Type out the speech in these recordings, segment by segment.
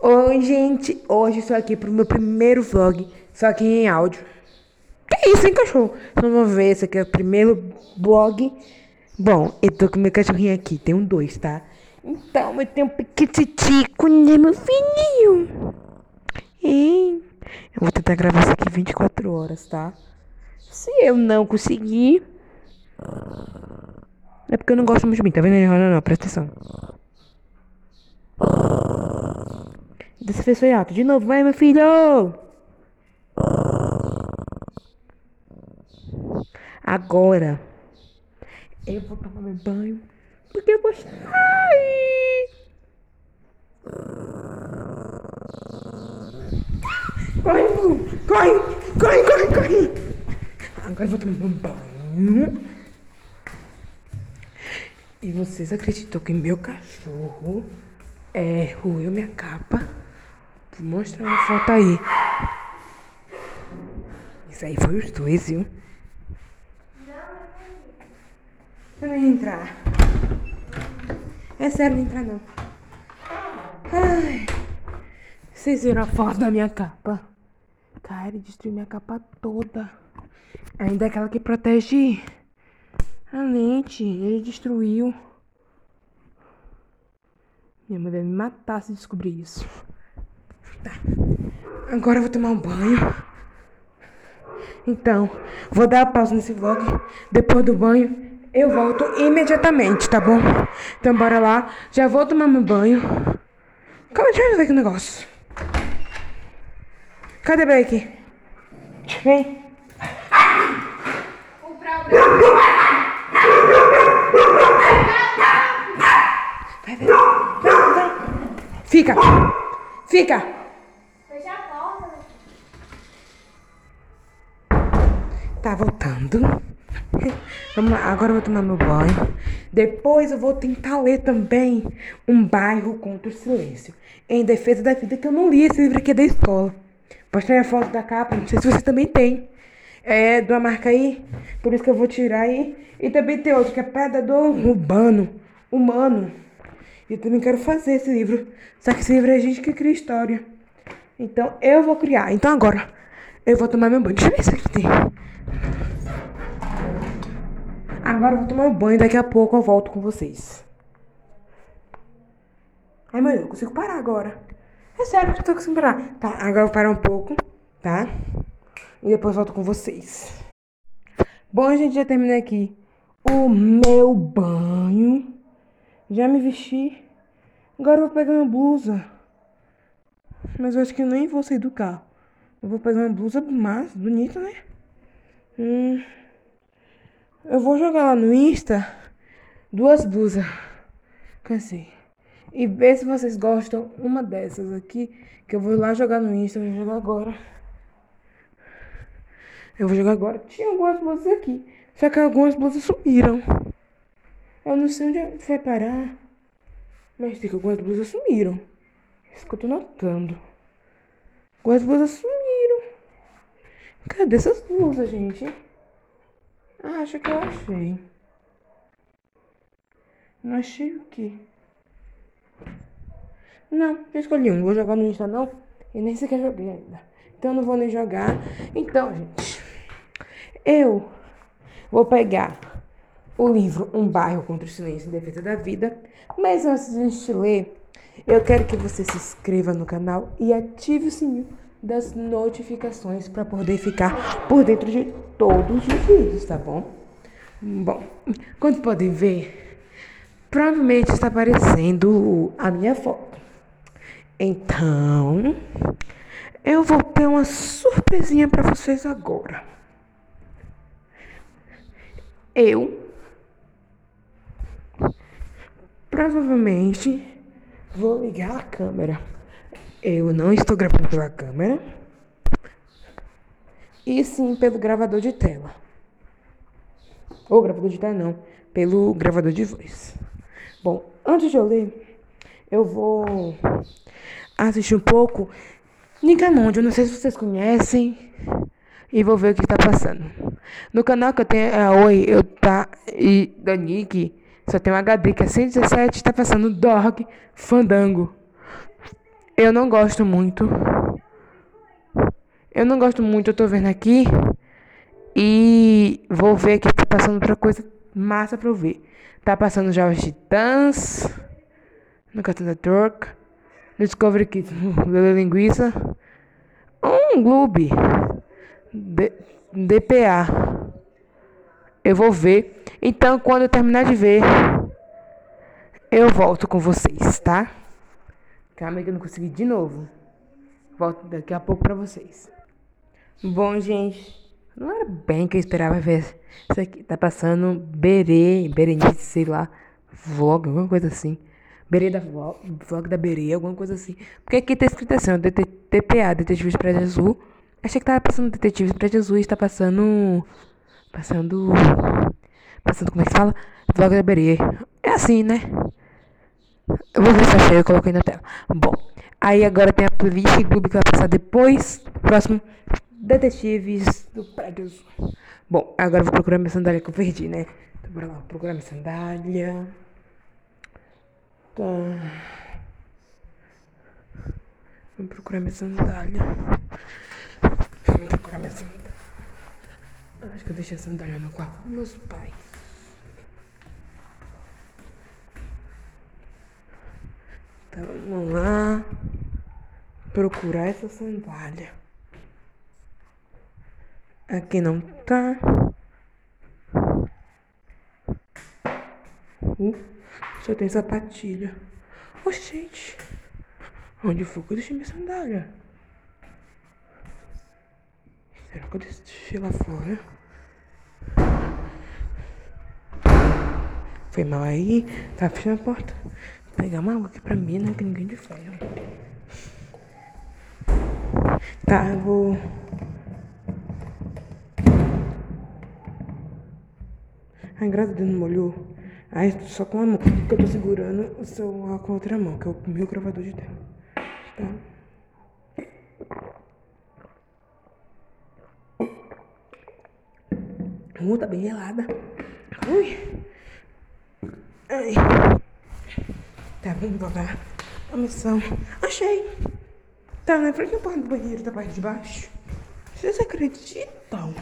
Oi, gente! Hoje estou aqui pro meu primeiro vlog, só que em áudio. Que isso, hein, cachorro? Vocês vão ver, esse aqui é o primeiro vlog. Bom, eu tô com meu cachorrinho aqui, tem um dois, tá? Então, eu tenho um piquititico, né, meu filhinho? Hein? Eu vou tentar gravar isso aqui 24 horas, tá? Se eu não conseguir... É porque eu não gosto muito de mim, tá vendo? Não, não, não, presta atenção. Foi alto. De novo, vai, meu filho! Agora, eu vou tomar meu banho, porque eu vou sair. Corre, corre, corre, corre, corre. Agora eu vou tomar meu banho. E vocês acreditam que meu cachorro é, roeu minha capa? Vou mostrar uma foto aí. Isso aí foi os dois, viu? Eu não ia entrar. É sério, não entrar não. Ai. Vocês viram a foto da minha capa? Cara, ele destruiu minha capa toda. Ainda é aquela que protege a lente. Ele destruiu. Minha mãe vai me matar se descobrir isso. Tá. Agora eu vou tomar um banho. Então, vou dar a pausa nesse vlog. Depois do banho, eu volto imediatamente, tá bom? Então bora lá. Já vou tomar meu banho. Calma, deixa eu ver aqui o negócio. Cadê Blake? Vem. Fica. Fica. Tá voltando. Vamos lá, agora eu vou tomar meu banho. Depois eu vou tentar ler também Um Bairro contra o Silêncio. Em defesa da vida, que eu não li esse livro aqui da escola. Postei a foto da capa, não sei se você também tem. É de uma marca aí, por isso que eu vou tirar aí. E também tem outro que é Predador Urbano, Humano. E eu também quero fazer esse livro. Só que esse livro é gente que cria história. Então eu vou criar. Então agora eu vou tomar meu banho. Deixa eu ver se aqui tem. Agora eu vou tomar um banho, daqui a pouco eu volto com vocês. Ai, mãe, eu não consigo parar agora. É sério que eu tô conseguindo parar. Tá, agora eu vou parar um pouco, tá? E depois volto com vocês. Bom, gente, já terminei aqui o meu banho. Já me vesti. Agora eu vou pegar uma blusa. Mas eu acho que eu nem vou sair do carro. Eu vou pegar uma blusa mais bonita, né? Hum. Eu vou jogar lá no Insta duas blusas. Cansei. E ver se vocês gostam uma dessas aqui. Que eu vou lá jogar no Insta. Eu vou jogar agora. Eu vou jogar agora. Tinha algumas blusas aqui. Só que algumas blusas sumiram. Eu não sei onde vai parar. Mas tem que algumas blusas sumiram. Isso que eu tô notando. Algumas blusas sumiram. Cadê essas blusas, gente? Ah, acho que eu achei. Não achei o quê? Não, já escolhi um. Não vou jogar no Insta, não. E nem sequer joguei ainda. Então eu não vou nem jogar. Então, gente. Eu vou pegar o livro Um Bairro contra o Silêncio em Defesa da Vida. Mas antes de a gente ler, eu quero que você se inscreva no canal e ative o sininho das notificações para poder ficar por dentro de todos os vídeos, tá bom? Bom, como podem ver, provavelmente está aparecendo a minha foto. Então, eu vou ter uma surpresinha para vocês agora. Eu provavelmente vou ligar a câmera. Eu não estou gravando pela câmera. E sim pelo gravador de tela. Ou gravador de tela não, pelo gravador de voz. Bom, antes de eu ler, eu vou assistir um pouco Nickelodeon, não sei se vocês conhecem. E vou ver o que tá passando. No canal que eu tenho, é Oi, eu tá. E da só tem um HD que é 117, tá passando Dog Fandango. Eu não gosto muito. Eu não gosto muito, eu tô vendo aqui. E vou ver aqui, tá passando outra coisa massa pra eu ver. Tá passando já os Titãs. No Cartoon Network. Discovery Kids, Lele Linguiça. Um Gloob. DPA. Eu vou ver. Então, quando eu terminar de ver, eu volto com vocês, tá? Calma que eu não consegui de novo. Volto daqui a pouco pra vocês. Bom, gente. Não era bem que eu esperava ver isso aqui. Tá passando Berê, Berenice, sei lá. Vlog, alguma coisa assim. Berê da vlog, vlog da Berê, alguma coisa assim. Porque aqui tá escrito assim, ó, DTPA, Detetives Prédio Azul. Achei que tava passando Detetives Prédio Azul e está passando... Passando... Passando, como é que fala? Vlog da Berê. É assim, né? Eu vou ver se achei, eu coloquei na tela. Bom, aí agora tem a playlist Clube que vai passar depois. Próximo, Detetives do Prédio Bom, agora eu vou procurar minha sandália que eu perdi, né? Então bora lá, procurar minha sandália. Tá. Vou procurar minha sandália. Vou procurar minha sandália. Acho que eu deixei a sandália no quarto dos meus pais. Então vamos lá procurar essa sandália. Aqui não tá. Uh, só tem sapatilha. Oh, gente. Onde foi que eu deixei minha sandália? Será que eu deixei lá fora? Foi mal aí. Tá fechando a porta. Pegar uma água aqui pra mim, né? Que ninguém de ferro. Tá, eu vou. Ai, graças a Deus não molhou. Ai, só com a mão. Porque eu tô segurando o celular com a outra mão, que é o meu gravador de tela. Tá? Uh, tá bem gelada. Ui. Ai. Tá bem devagar. A missão. Achei. Tá na frente da porta do banheiro da parte de baixo. Vocês acreditam?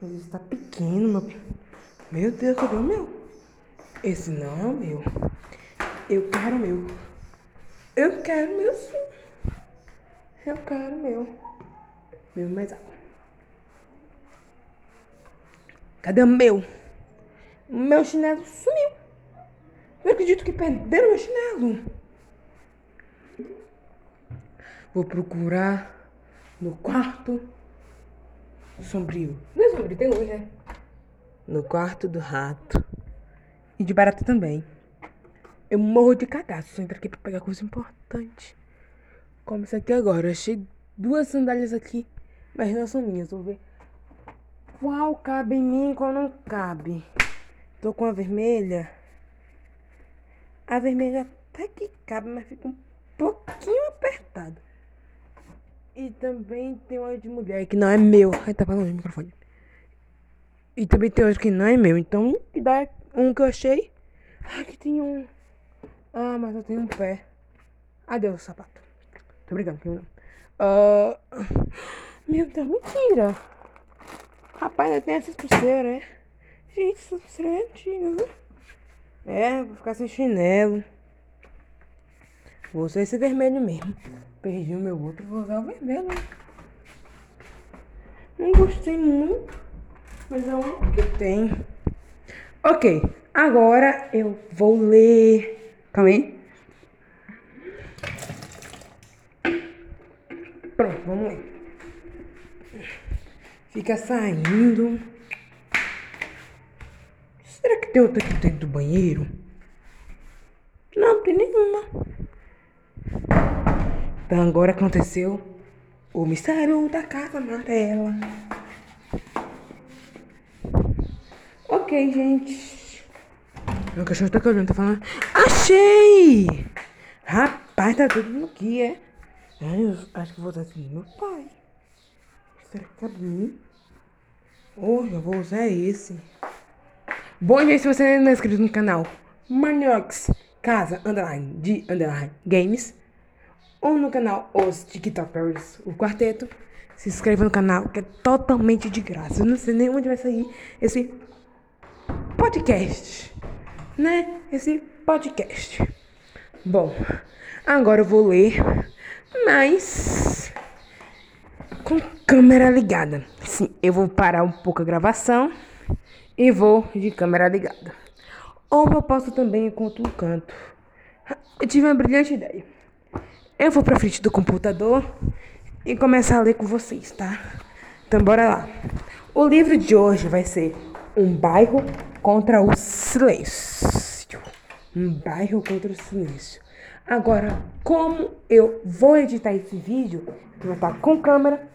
Ele está pequeno, meu. Meu Deus, cadê o meu? Esse não é o meu. Eu quero o meu. Eu quero meu sim. Eu quero meu. Meu mais alto. Cadê meu? Meu chinelo sumiu. Eu acredito que perderam meu chinelo. Vou procurar no quarto sombrio. Não é sombrio, tem luz, né? No quarto do rato. E de barata também. Eu morro de cagaço. Só entro aqui pra pegar coisa importante. Como isso aqui agora. Eu achei duas sandálias aqui. Mas não são minhas. Vou ver qual cabe em mim qual não cabe. Tô com a vermelha. A vermelha até que cabe, mas fica um pouquinho apertada. E também tem uma de mulher que não é meu. Ai, tá falando no microfone. E também tem outro que não é meu. Então, que dá um que eu achei. Ai, que tem um. Ah, mas eu tenho um pé. Adeus, sapato. Tô brincando. Uh... Meu Deus, mentira. Rapaz, ainda tem essas pulseiras, é? Gente, essas pulseiras é antigas, viu? É, vou ficar sem chinelo. Vou usar esse vermelho mesmo. Perdi o meu outro, vou usar o vermelho. Não gostei muito, mas é um que tem. Ok, agora eu vou ler. Calma aí. Pronto, vamos ler. Fica saindo. Será que tem outra aqui dentro do banheiro? Não, tem nenhuma. Então agora aconteceu o mistério da casa amarela. Ok, gente. Meu cachorro tá olhando, tá falando. Achei! Rapaz, tá tudo aqui, é? Ai, eu acho que vou usar assim meu pai. Será que cabe em mim? Oh, eu vou usar esse. Bom dia se você ainda não é inscrito no canal Maniox Casa Underline de Underline Games ou no canal Os TikTokers, o quarteto. Se inscreva no canal que é totalmente de graça. Eu não sei nem onde vai sair esse podcast, né? Esse podcast. Bom, agora eu vou ler, mas com câmera ligada. Sim, eu vou parar um pouco a gravação e vou de câmera ligada. Ou eu posso também enquanto um canto. Eu tive uma brilhante ideia. Eu vou pra frente do computador e começar a ler com vocês, tá? Então bora lá. O livro de hoje vai ser Um Bairro contra o Silêncio. Um bairro contra o silêncio. Agora, como eu vou editar esse vídeo, que vai estar com câmera,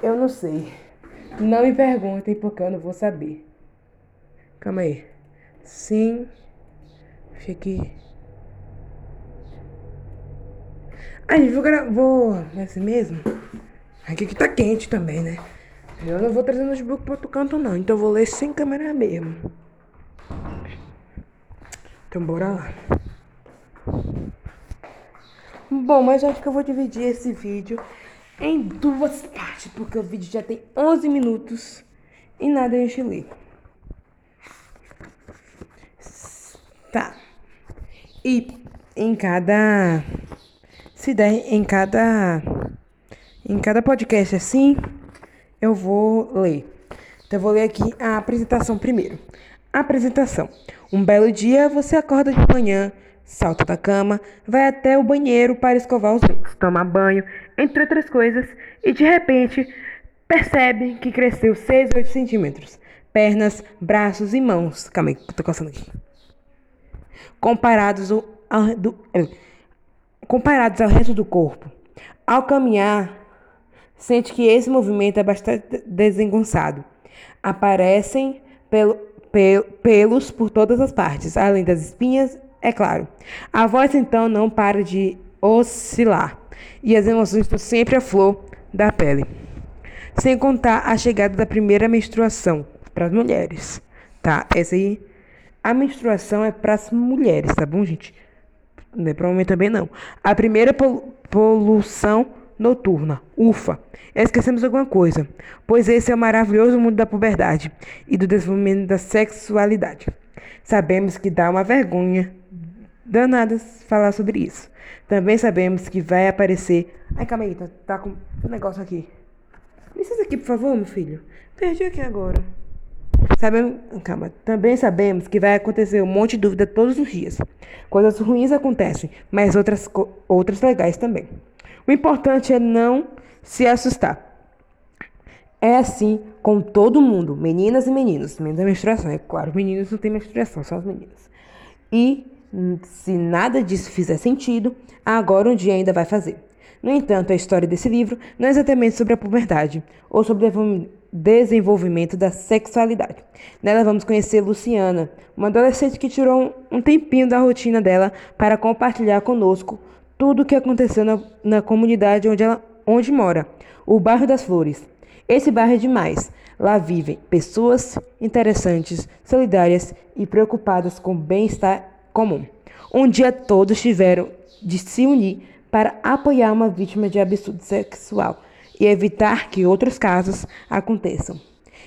eu não sei. Não me perguntem porque eu não vou saber. Calma aí. Sim. Deixa aqui. Vou gravar. Vou. Assim mesmo? Aqui que tá quente também, né? Eu não vou trazer notebook pro outro canto, não. Então eu vou ler sem câmera mesmo. Então bora lá. Bom, mas acho que eu vou dividir esse vídeo em duas partes, porque o vídeo já tem 11 minutos e nada gente lê. Tá. E em cada. Se der em cada. Em cada podcast assim, eu vou ler. Então eu vou ler aqui a apresentação primeiro. Apresentação. Um belo dia você acorda de manhã, salta da cama, vai até o banheiro para escovar os dentes, tomar banho, entre outras coisas, e de repente percebe que cresceu 6 ou 8 centímetros. Pernas, braços e mãos. Calma aí, tô coçando aqui comparados ao, ao, do, é, comparados ao resto do corpo. Ao caminhar, sente que esse movimento é bastante desengonçado. Aparecem pelo, pel, pelos por todas as partes, além das espinhas, é claro. A voz então não para de oscilar e as emoções estão sempre à flor da pele. Sem contar a chegada da primeira menstruação para as mulheres. Tá? Essa aí a menstruação é para as mulheres, tá bom, gente? Não é para homem também não. A primeira pol poluição noturna. Ufa! Esquecemos alguma coisa, pois esse é o maravilhoso mundo da puberdade e do desenvolvimento da sexualidade. Sabemos que dá uma vergonha danada falar sobre isso. Também sabemos que vai aparecer. Ai, calma aí, tá, tá com um negócio aqui. Licença aqui, por favor, meu filho. Perdi aqui agora. Sabemos, calma, também sabemos que vai acontecer um monte de dúvida todos os dias. Coisas ruins acontecem, mas outras, outras legais também. O importante é não se assustar. É assim com todo mundo, meninas e meninos, menos a menstruação. É claro, meninos não têm menstruação, só as meninas. E se nada disso fizer sentido, agora um dia ainda vai fazer. No entanto, a história desse livro não é exatamente sobre a puberdade ou sobre desenvolvimento da sexualidade. Nela vamos conhecer Luciana, uma adolescente que tirou um tempinho da rotina dela para compartilhar conosco tudo o que aconteceu na, na comunidade onde ela onde mora, o bairro das Flores. Esse bairro é demais. Lá vivem pessoas interessantes, solidárias e preocupadas com o bem-estar comum. Um dia todos tiveram de se unir para apoiar uma vítima de absurdo sexual e evitar que outros casos aconteçam.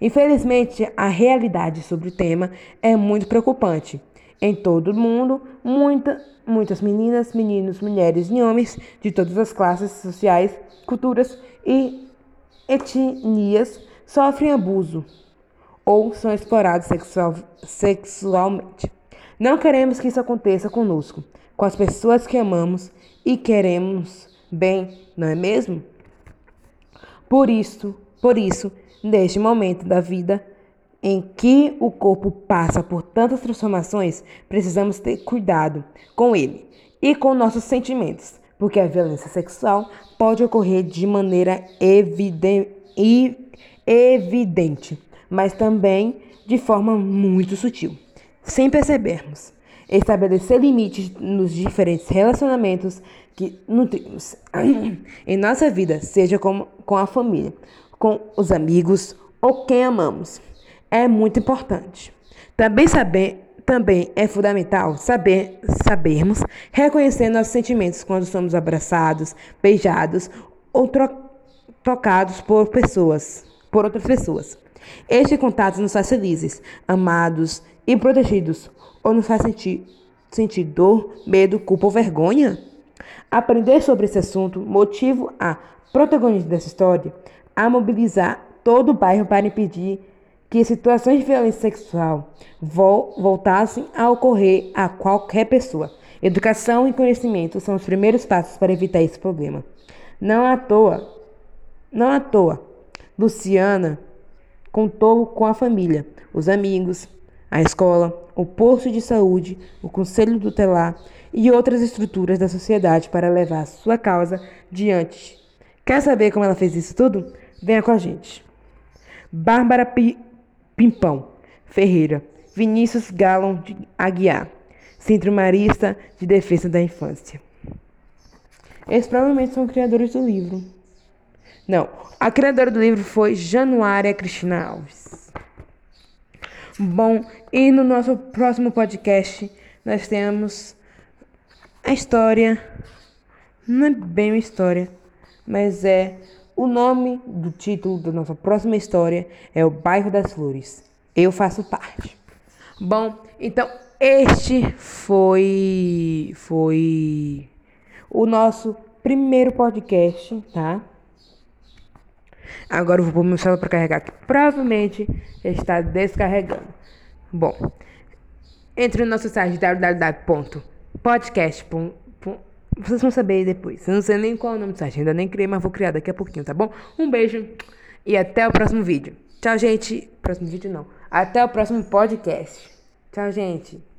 Infelizmente, a realidade sobre o tema é muito preocupante. Em todo o mundo, muita, muitas meninas, meninos, mulheres e homens de todas as classes sociais, culturas e etnias sofrem abuso ou são explorados sexual, sexualmente. Não queremos que isso aconteça conosco, com as pessoas que amamos e queremos bem, não é mesmo? Por isso, por isso, neste momento da vida em que o corpo passa por tantas transformações, precisamos ter cuidado com ele e com nossos sentimentos, porque a violência sexual pode ocorrer de maneira eviden evidente, mas também de forma muito sutil, sem percebermos. Estabelecer limites nos diferentes relacionamentos que nutrimos em nossa vida, seja com, com a família, com os amigos ou quem amamos, é muito importante. Também saber também é fundamental saber sabermos reconhecer nossos sentimentos quando somos abraçados, beijados ou tocados por pessoas, por outras pessoas. Este contato nos faz felizes, amados e protegidos, ou nos faz sentir, sentir dor, medo, culpa ou vergonha? Aprender sobre esse assunto motiva a protagonista dessa história a mobilizar todo o bairro para impedir que situações de violência sexual voltassem a ocorrer a qualquer pessoa. Educação e conhecimento são os primeiros passos para evitar esse problema. Não à toa, não à toa, Luciana contou com a família, os amigos, a escola, o posto de saúde, o conselho tutelar e outras estruturas da sociedade para levar sua causa diante. Quer saber como ela fez isso tudo? Venha com a gente. Bárbara P Pimpão Ferreira, Vinícius Gallon de Aguiar, Centro Marista de Defesa da Infância. Eles provavelmente são criadores do livro. Não, a criadora do livro foi Januária Cristina Alves. Bom, e no nosso próximo podcast nós temos a história. Não é bem uma história, mas é o nome do título da nossa próxima história é O Bairro das Flores. Eu faço parte. Bom, então este foi foi o nosso primeiro podcast, tá? Agora eu vou pôr meu celular para carregar, que provavelmente está descarregando. Bom, entre no nosso site www.podcast.com vocês vão saber depois. Eu não sei nem qual é o nome do site, ainda nem criei, mas vou criar daqui a pouquinho, tá bom? Um beijo e até o próximo vídeo. Tchau, gente. Próximo vídeo não. Até o próximo podcast. Tchau, gente.